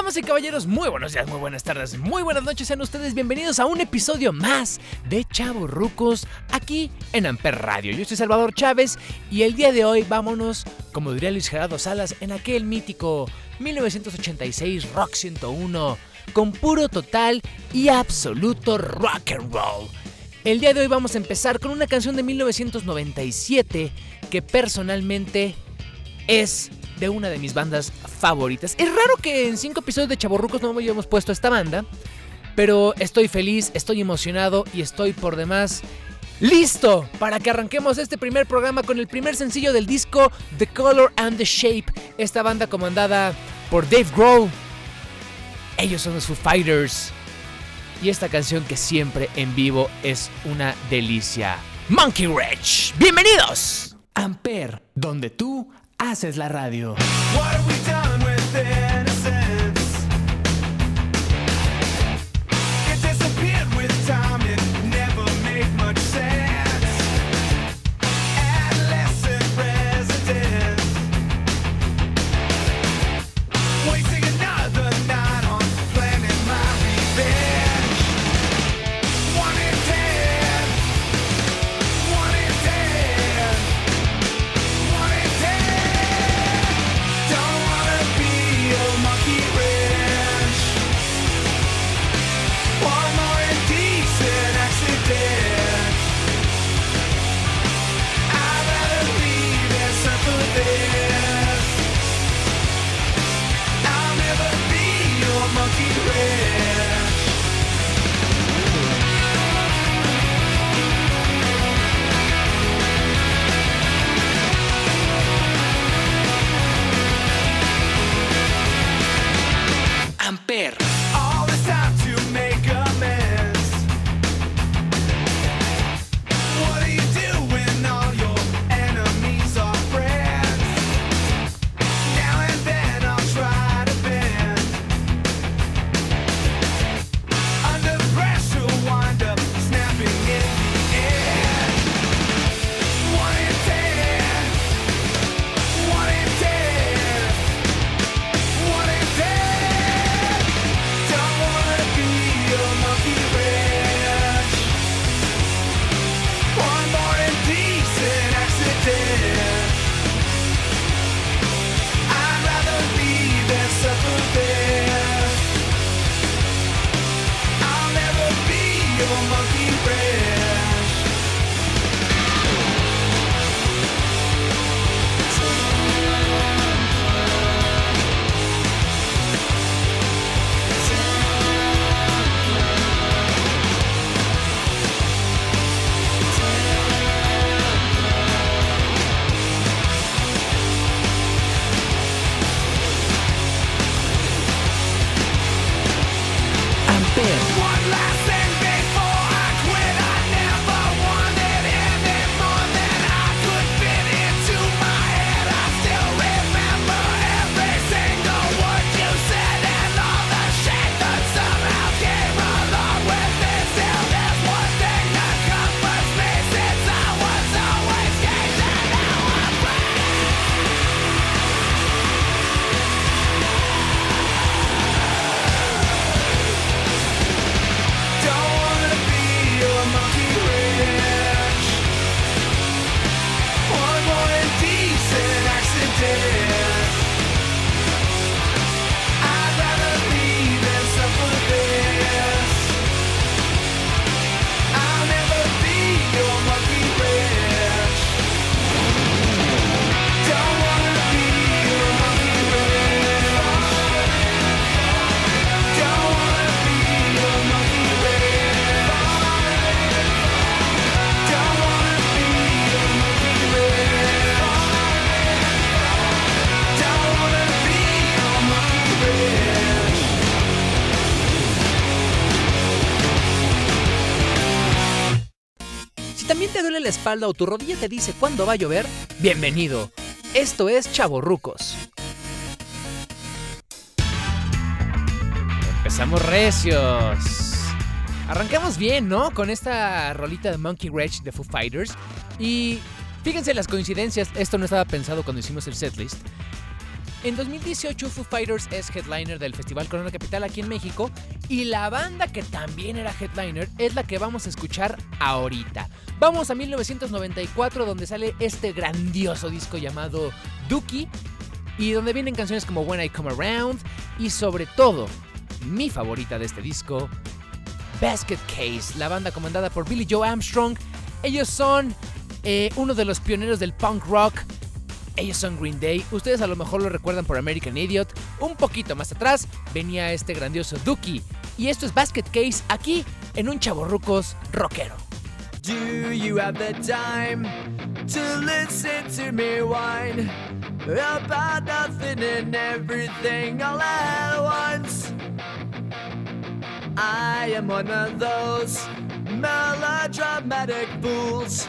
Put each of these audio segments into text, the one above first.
Damas y caballeros, muy buenos días, muy buenas tardes, muy buenas noches, sean ustedes bienvenidos a un episodio más de Chavo Rucos aquí en Amper Radio. Yo soy Salvador Chávez y el día de hoy vámonos, como diría Luis Gerardo Salas, en aquel mítico 1986 Rock 101, con puro total y absoluto rock and roll. El día de hoy vamos a empezar con una canción de 1997 que personalmente es de una de mis bandas favoritas. Es raro que en cinco episodios de Chaborrucos no hayamos puesto esta banda, pero estoy feliz, estoy emocionado y estoy por demás listo para que arranquemos este primer programa con el primer sencillo del disco The Color and the Shape, esta banda comandada por Dave Grohl. Ellos son los Foo Fighters. Y esta canción que siempre en vivo es una delicia. Monkey Wrench. Bienvenidos. Amper, donde tú haces la radio. también te duele la espalda o tu rodilla te dice cuándo va a llover, bienvenido. Esto es Chaborrucos. Empezamos recios. Arrancamos bien, ¿no? Con esta rolita de Monkey Rage de Foo Fighters. Y fíjense las coincidencias, esto no estaba pensado cuando hicimos el setlist. En 2018 Foo Fighters es headliner del Festival Corona Capital aquí en México y la banda que también era headliner es la que vamos a escuchar ahorita. Vamos a 1994 donde sale este grandioso disco llamado Dookie y donde vienen canciones como When I Come Around y sobre todo mi favorita de este disco, Basket Case, la banda comandada por Billy Joe Armstrong. Ellos son eh, uno de los pioneros del punk rock. Ellos son Green Day. Ustedes a lo mejor lo recuerdan por American Idiot. Un poquito más atrás venía este grandioso Dookie. Y esto es Basket Case aquí en un chaborrucos rockero. Do you have the time to listen to me whine about nothing and everything all at once? I am one of those melodramatic fools,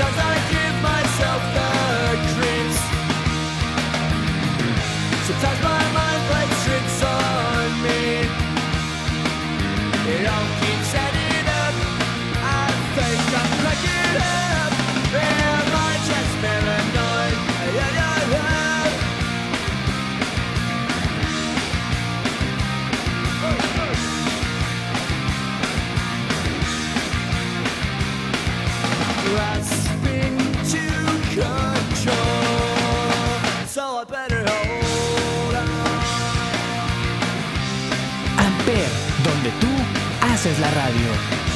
does haces la radio.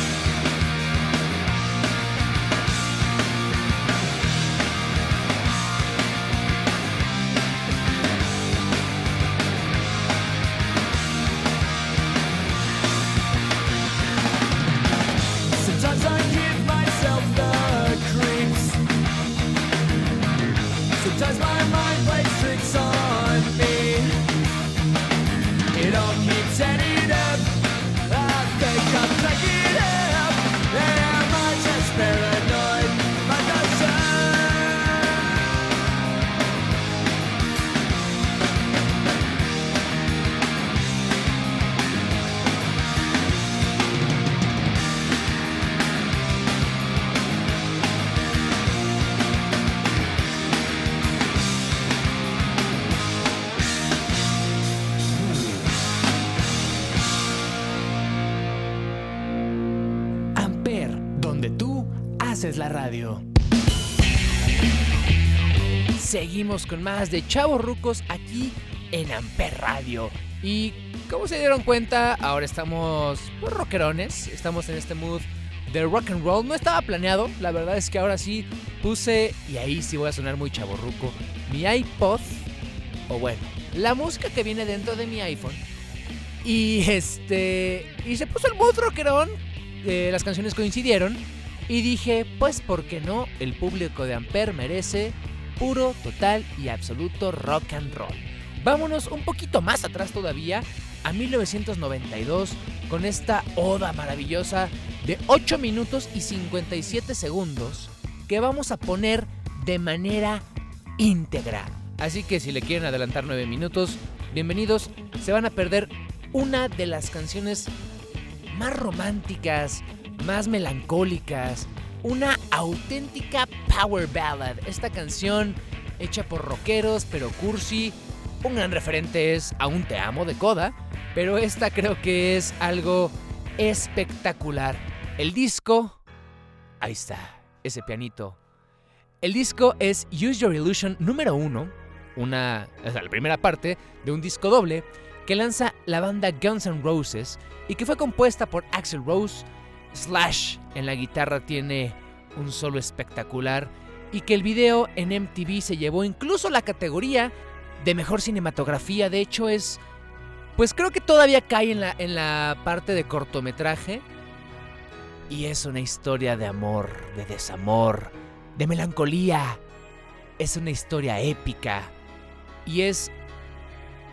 Ampere, donde tú haces la radio. Seguimos con más de Chavos Rucos aquí en Amper Radio. Y como se dieron cuenta, ahora estamos pues, rockerones, estamos en este mood de rock and roll. No estaba planeado, la verdad es que ahora sí puse, y ahí sí voy a sonar muy chaborruco, mi iPod, o bueno, la música que viene dentro de mi iPhone. Y este, y se puso el mood rockerón, las canciones coincidieron, y dije, pues, ¿por qué no? El público de Amper merece puro, total y absoluto rock and roll. Vámonos un poquito más atrás todavía, a 1992, con esta oda maravillosa de 8 minutos y 57 segundos que vamos a poner de manera íntegra. Así que si le quieren adelantar 9 minutos, bienvenidos, se van a perder una de las canciones más románticas, más melancólicas, una auténtica power ballad. Esta canción hecha por rockeros, pero cursi. Un gran referente es Aún te amo de Coda, pero esta creo que es algo espectacular. El disco, ahí está. ese pianito. El disco es Use Your Illusion número uno, una, la primera parte de un disco doble que lanza la banda Guns N' Roses y que fue compuesta por Axel Rose. Slash en la guitarra tiene un solo espectacular y que el video en MTV se llevó incluso la categoría de mejor cinematografía. De hecho es, pues creo que todavía cae en la, en la parte de cortometraje. Y es una historia de amor, de desamor, de melancolía. Es una historia épica. Y es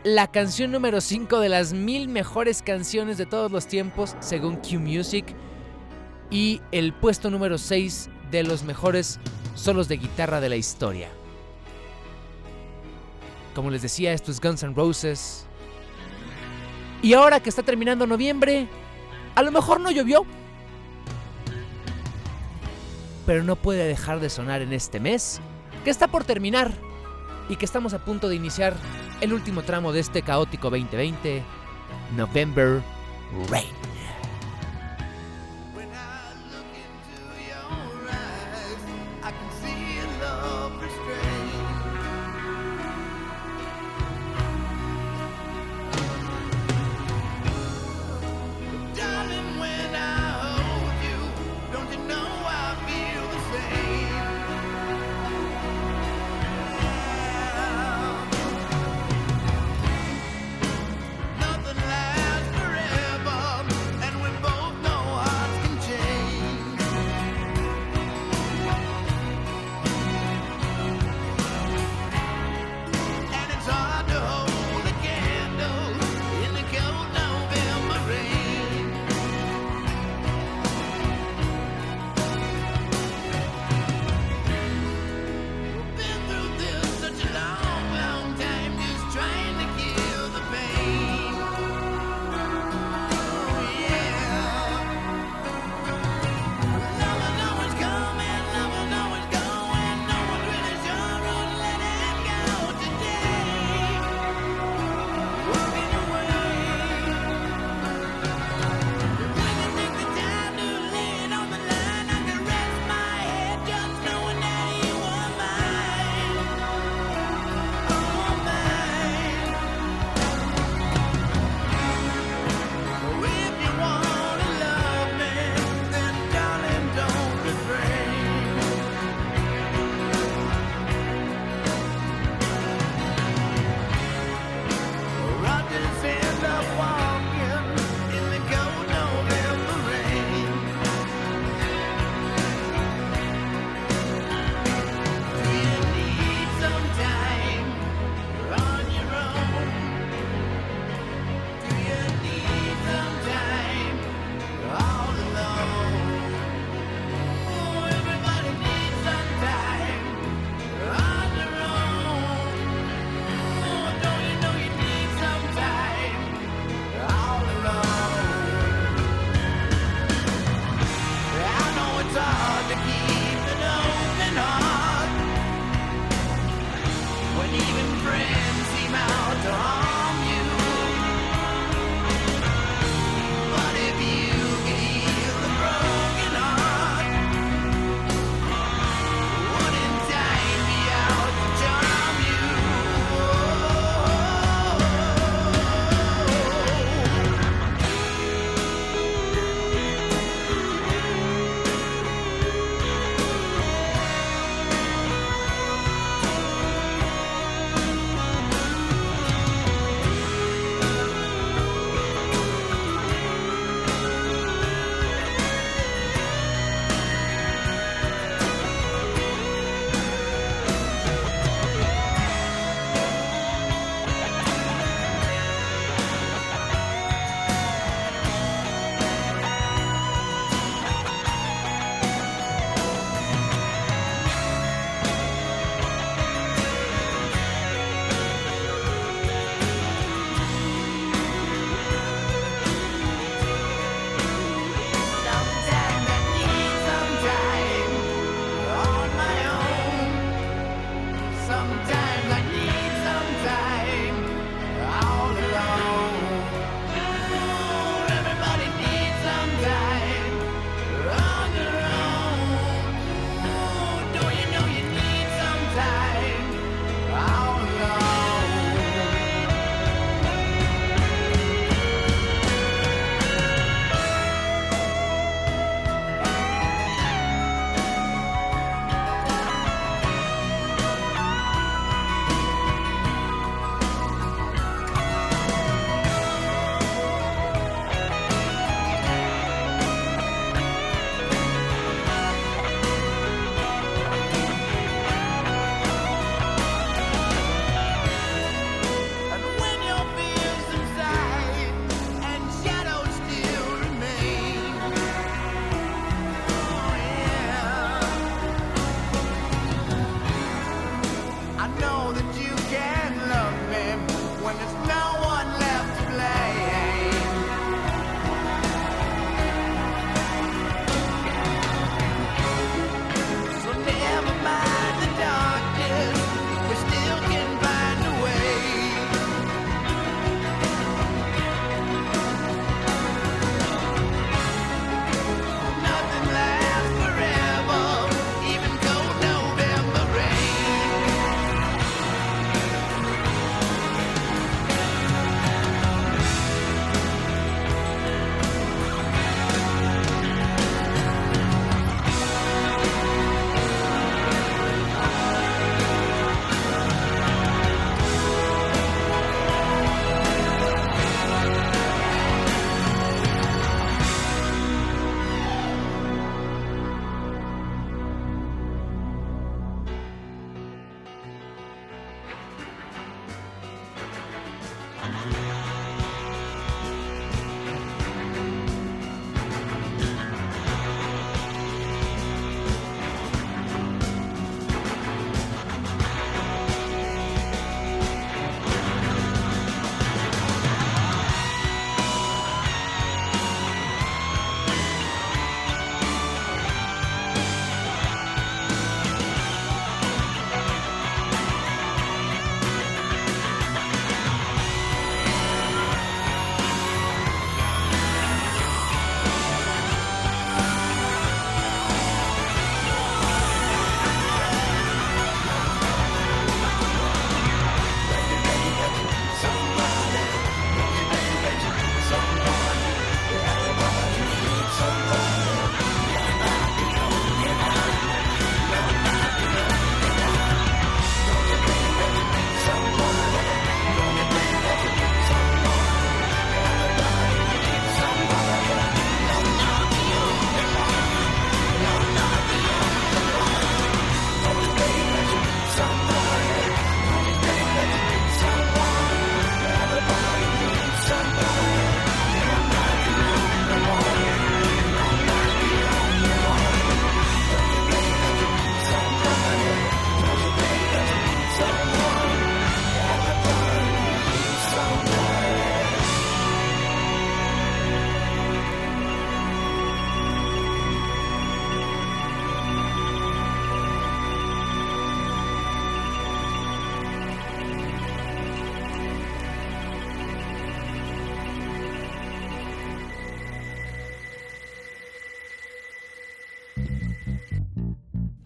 la canción número 5 de las mil mejores canciones de todos los tiempos, según Q Music. Y el puesto número 6 de los mejores solos de guitarra de la historia. Como les decía, esto es Guns N' Roses. Y ahora que está terminando noviembre, a lo mejor no llovió. Pero no puede dejar de sonar en este mes, que está por terminar y que estamos a punto de iniciar el último tramo de este caótico 2020, November Rain.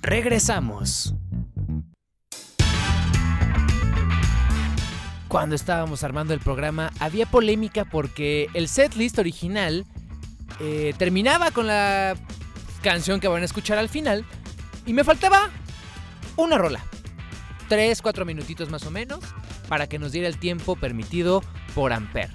Regresamos. Cuando estábamos armando el programa había polémica porque el setlist original eh, terminaba con la canción que van a escuchar al final y me faltaba una rola. Tres, cuatro minutitos más o menos para que nos diera el tiempo permitido por Ampere.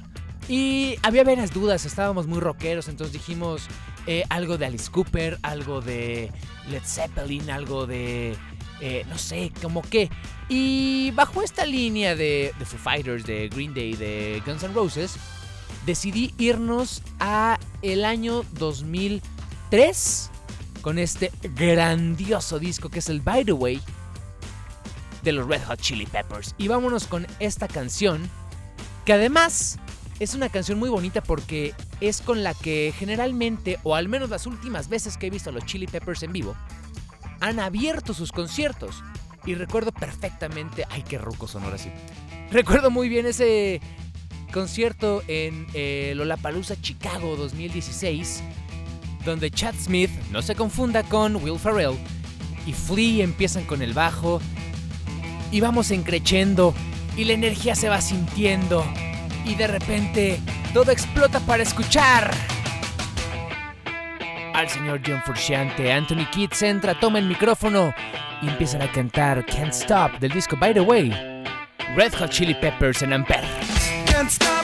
Y había veras dudas, estábamos muy rockeros, entonces dijimos eh, algo de Alice Cooper, algo de Led Zeppelin, algo de... eh, no sé, como qué. Y bajo esta línea de, de Foo Fighters, de Green Day, de Guns N' Roses, decidí irnos a el año 2003 con este grandioso disco que es el By the Way de los Red Hot Chili Peppers. Y vámonos con esta canción, que además es una canción muy bonita porque es con la que generalmente, o al menos las últimas veces que he visto a los Chili Peppers en vivo, han abierto sus conciertos. Y recuerdo perfectamente, ay, qué ruco son ahora sí. Recuerdo muy bien ese concierto en eh, Lollapalooza Chicago 2016, donde Chad Smith, no se confunda con Will Ferrell, y Flea empiezan con el bajo, y vamos encrechendo, y la energía se va sintiendo, y de repente todo explota para escuchar. Al señor John Frusciante, Anthony Kidd entra, toma el micrófono y empiezan a cantar Can't Stop del disco By the Way, Red Hot Chili Peppers en Ampere. Can't stop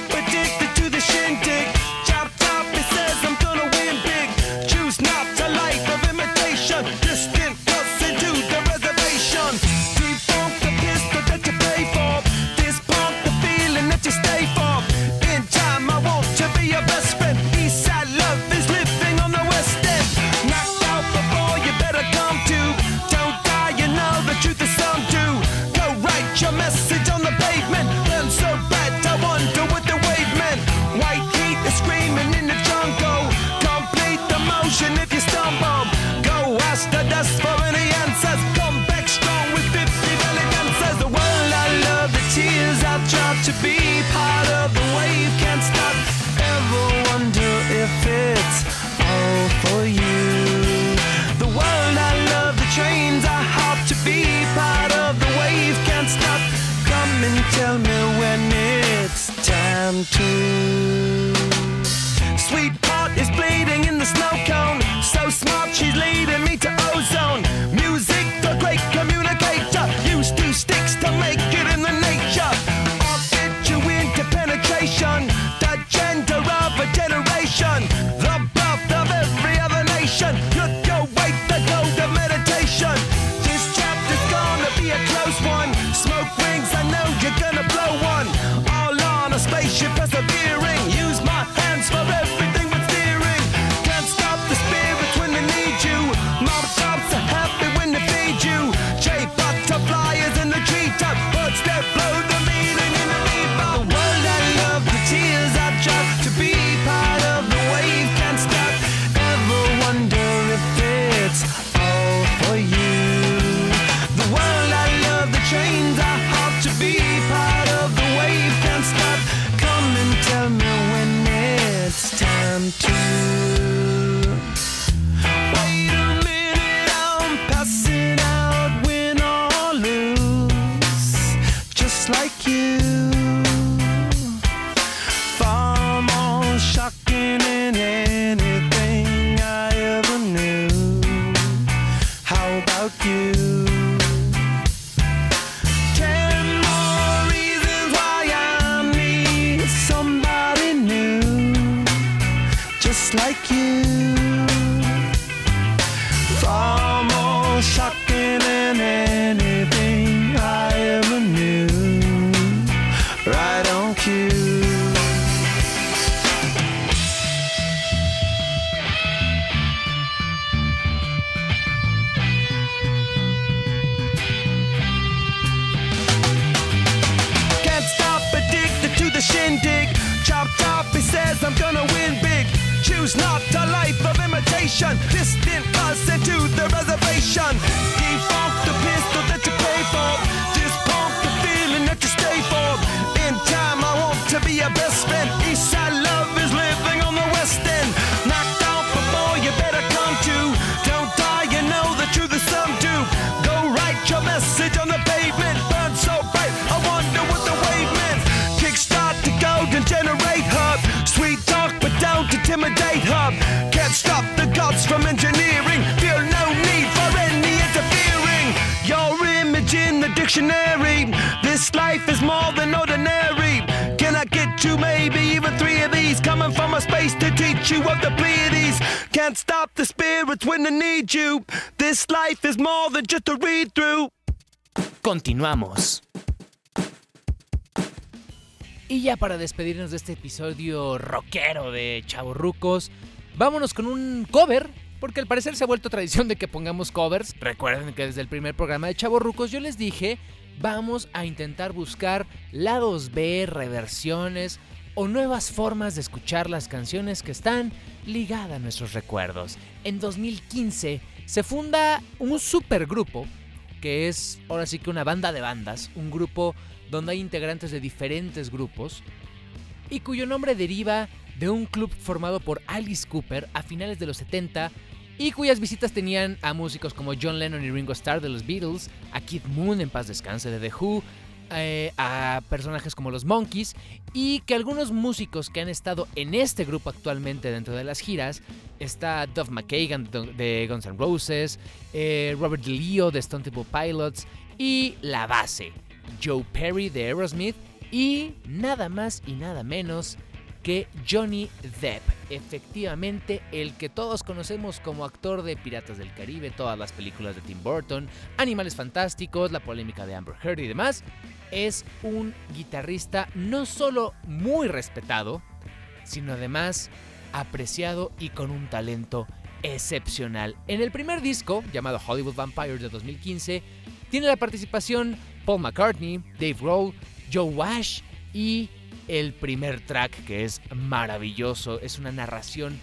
time to. Sweetheart is bleeding Choose not a life of imitation. Distant cousin to the reservation. Defunct the pistol that you pay for. Of the Pleiades. Can't stop the spirits when they need you. This life is more than just a read through. Continuamos. Y ya para despedirnos de este episodio rockero de Chavorrucos, vámonos con un cover, porque al parecer se ha vuelto tradición de que pongamos covers. Recuerden que desde el primer programa de Chavorrucos yo les dije, vamos a intentar buscar lados B, reversiones o nuevas formas de escuchar las canciones que están ligadas a nuestros recuerdos. En 2015 se funda un supergrupo que es ahora sí que una banda de bandas, un grupo donde hay integrantes de diferentes grupos y cuyo nombre deriva de un club formado por Alice Cooper a finales de los 70 y cuyas visitas tenían a músicos como John Lennon y Ringo Starr de los Beatles, a Keith Moon en paz descanse de The Who, eh, a personajes como los Monkeys y que algunos músicos que han estado en este grupo actualmente dentro de las giras está Duff McKagan de Guns N' Roses, eh, Robert DeLeo de Stone Temple Pilots y la base Joe Perry de Aerosmith y nada más y nada menos que Johnny Depp, efectivamente el que todos conocemos como actor de Piratas del Caribe, todas las películas de Tim Burton, Animales Fantásticos, la polémica de Amber Heard y demás, es un guitarrista no solo muy respetado, sino además apreciado y con un talento excepcional. En el primer disco, llamado Hollywood Vampires de 2015, tiene la participación Paul McCartney, Dave Grohl, Joe Wash y el primer track que es maravilloso. Es una narración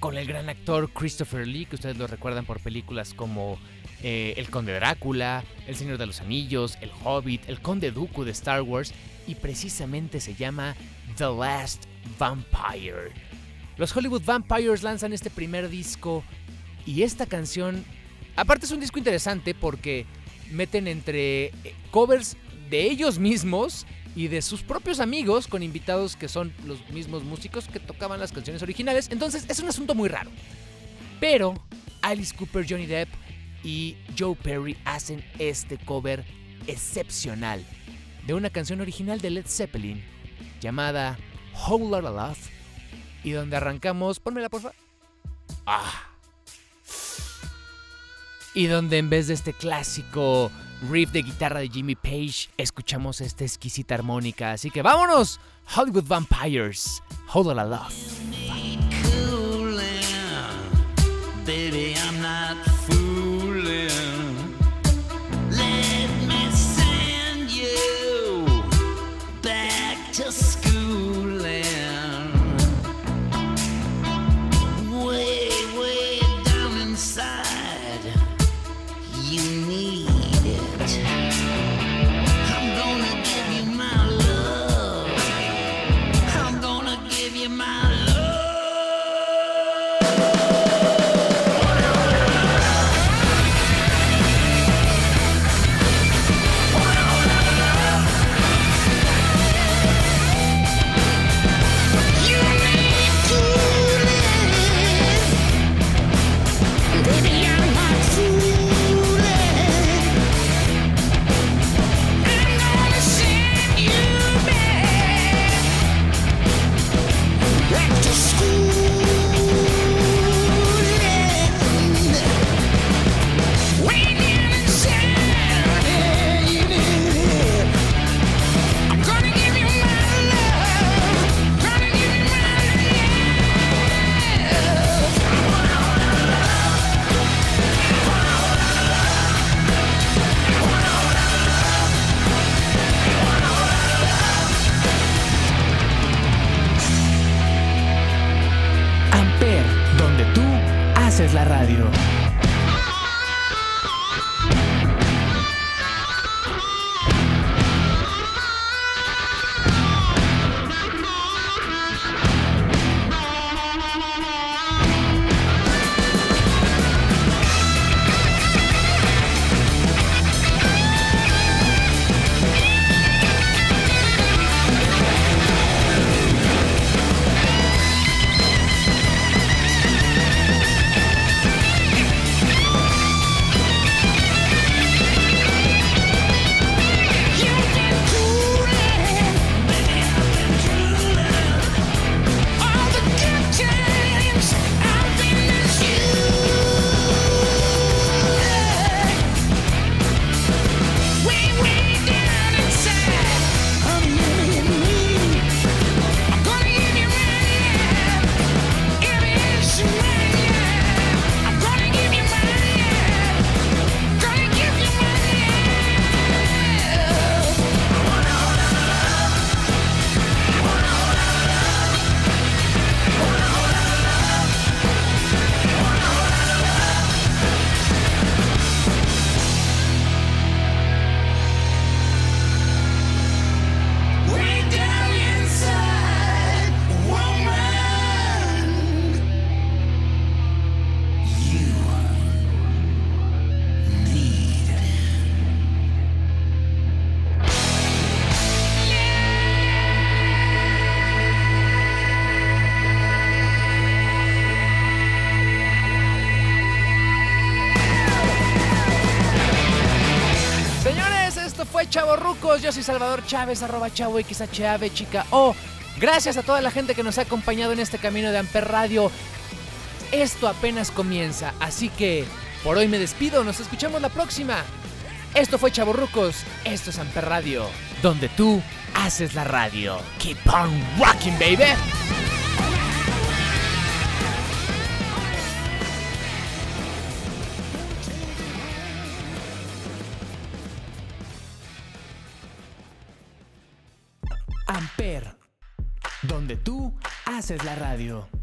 con el gran actor Christopher Lee, que ustedes lo recuerdan por películas como eh, El Conde Drácula, El Señor de los Anillos, El Hobbit, El Conde Dooku de Star Wars y precisamente se llama The Last Vampire. Los Hollywood Vampires lanzan este primer disco y esta canción, aparte es un disco interesante porque meten entre eh, covers de ellos mismos y de sus propios amigos con invitados que son los mismos músicos que tocaban las canciones originales. Entonces es un asunto muy raro. Pero Alice Cooper, Johnny Depp y Joe Perry hacen este cover excepcional de una canción original de Led Zeppelin llamada Whole Lotta Love y donde arrancamos, ponmela por favor. Ah. Y donde en vez de este clásico riff de guitarra de Jimmy Page, escuchamos esta exquisita armónica. Así que vámonos, Hollywood Vampires, Whole Lotta Love. just Yo soy Salvador Chávez, arroba chavo XHAV, chica. Oh, gracias a toda la gente que nos ha acompañado en este camino de Amper Radio. Esto apenas comienza, así que por hoy me despido. Nos escuchamos la próxima. Esto fue Chavo Rucos. Esto es Amper Radio, donde tú haces la radio. Keep on rocking, baby. Haces la radio.